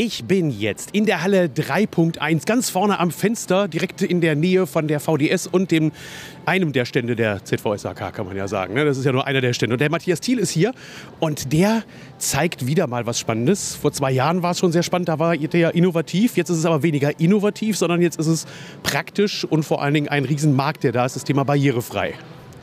Ich bin jetzt in der Halle 3.1, ganz vorne am Fenster, direkt in der Nähe von der VDS und dem, einem der Stände der ZVSAK, kann man ja sagen. ne? Das ist ja nur einer der Stände. Und der Matthias Thiel ist hier und der zeigt wieder mal was Spannendes. Vor zwei Jahren war es schon sehr spannend, da war der innovativ. Jetzt ist es aber weniger innovativ, sondern jetzt ist es praktisch und vor allen Dingen ein Riesenmarkt, der da ist, das Thema barrierefrei.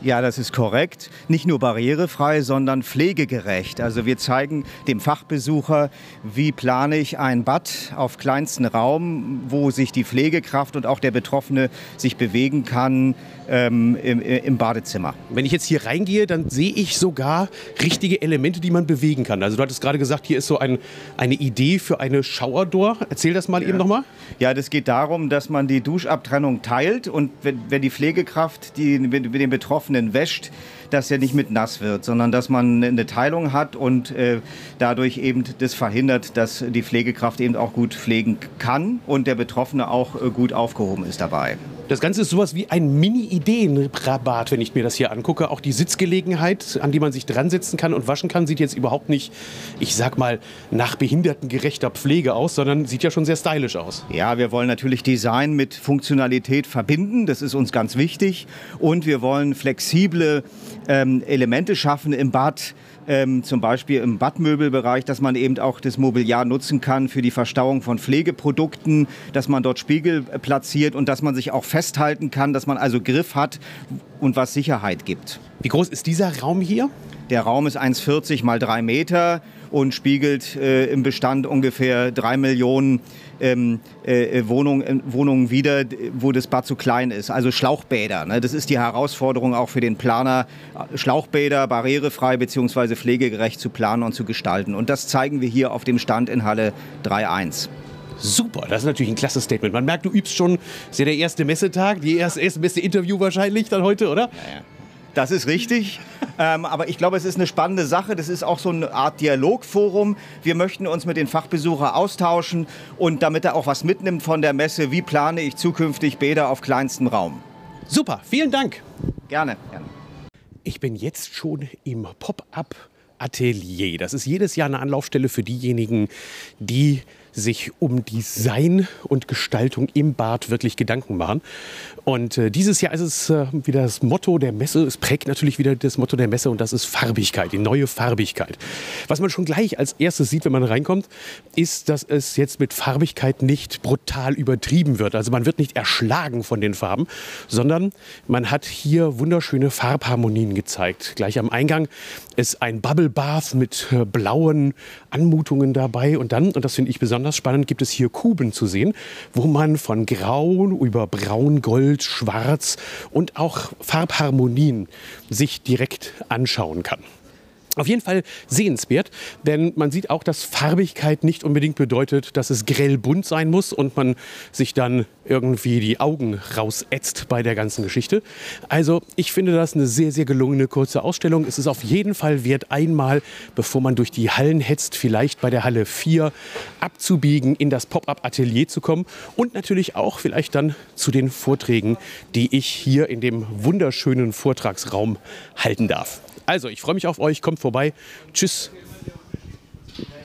Ja, das ist korrekt. Nicht nur barrierefrei, sondern pflegegerecht. Also wir zeigen dem Fachbesucher, wie plane ich ein Bad auf kleinsten Raum, wo sich die Pflegekraft und auch der Betroffene sich bewegen kann ähm, im, im Badezimmer. Wenn ich jetzt hier reingehe, dann sehe ich sogar richtige Elemente, die man bewegen kann. Also du hattest gerade gesagt, hier ist so ein, eine Idee für eine Shower-Door. Erzähl das mal eben nochmal. Ja, das geht darum, dass man die Duschabtrennung teilt und wenn, wenn die Pflegekraft die, mit, mit den Betroffenen wäscht, dass er nicht mit nass wird, sondern dass man eine Teilung hat und äh, dadurch eben das verhindert, dass die Pflegekraft eben auch gut pflegen kann und der Betroffene auch äh, gut aufgehoben ist dabei. Das Ganze ist sowas wie ein Mini-Ideen-Rabatt, wenn ich mir das hier angucke. Auch die Sitzgelegenheit, an die man sich dran setzen kann und waschen kann, sieht jetzt überhaupt nicht, ich sag mal, nach behindertengerechter Pflege aus, sondern sieht ja schon sehr stylisch aus. Ja, wir wollen natürlich Design mit Funktionalität verbinden, das ist uns ganz wichtig. Und wir wollen flexible ähm, Elemente schaffen im Bad, ähm, zum Beispiel im Badmöbelbereich, dass man eben auch das Mobiliar nutzen kann für die Verstauung von Pflegeprodukten, dass man dort Spiegel platziert und dass man sich auch festhalten kann, dass man also Griff hat und was Sicherheit gibt. Wie groß ist dieser Raum hier? Der Raum ist 1,40 mal 3 Meter und spiegelt äh, im Bestand ungefähr 3 Millionen ähm, äh, Wohnungen, Wohnungen wider, wo das Bad zu klein ist. Also Schlauchbäder. Ne? Das ist die Herausforderung auch für den Planer, Schlauchbäder barrierefrei bzw. pflegegerecht zu planen und zu gestalten. Und das zeigen wir hier auf dem Stand in Halle 3.1. Super, das ist natürlich ein klasse Statement. Man merkt, du übst schon, ist ja der erste Messetag, die erste, erste beste Interview wahrscheinlich dann heute, oder? Das ist richtig. ähm, aber ich glaube, es ist eine spannende Sache. Das ist auch so eine Art Dialogforum. Wir möchten uns mit den Fachbesuchern austauschen und damit er auch was mitnimmt von der Messe, wie plane ich zukünftig Bäder auf kleinstem Raum. Super, vielen Dank. Gerne. gerne. Ich bin jetzt schon im Pop-up Atelier. Das ist jedes Jahr eine Anlaufstelle für diejenigen, die sich um Design und Gestaltung im Bad wirklich Gedanken machen. Und äh, dieses Jahr ist es äh, wieder das Motto der Messe. Es prägt natürlich wieder das Motto der Messe und das ist Farbigkeit, die neue Farbigkeit. Was man schon gleich als erstes sieht, wenn man reinkommt, ist, dass es jetzt mit Farbigkeit nicht brutal übertrieben wird. Also man wird nicht erschlagen von den Farben, sondern man hat hier wunderschöne Farbharmonien gezeigt. Gleich am Eingang ist ein Bubble Bath mit äh, blauen Anmutungen dabei und dann, und das finde ich besonders spannend, gibt es hier Kuben zu sehen, wo man von Grau über Braun, Gold, Schwarz und auch Farbharmonien sich direkt anschauen kann. Auf jeden Fall sehenswert, denn man sieht auch, dass Farbigkeit nicht unbedingt bedeutet, dass es grell bunt sein muss und man sich dann irgendwie die Augen rausätzt bei der ganzen Geschichte. Also ich finde das eine sehr, sehr gelungene kurze Ausstellung. Es ist auf jeden Fall wert, einmal, bevor man durch die Hallen hetzt, vielleicht bei der Halle 4 abzubiegen, in das Pop-up-Atelier zu kommen und natürlich auch vielleicht dann zu den Vorträgen, die ich hier in dem wunderschönen Vortragsraum halten darf. Also, ich freue mich auf euch. Kommt vorbei. Tschüss.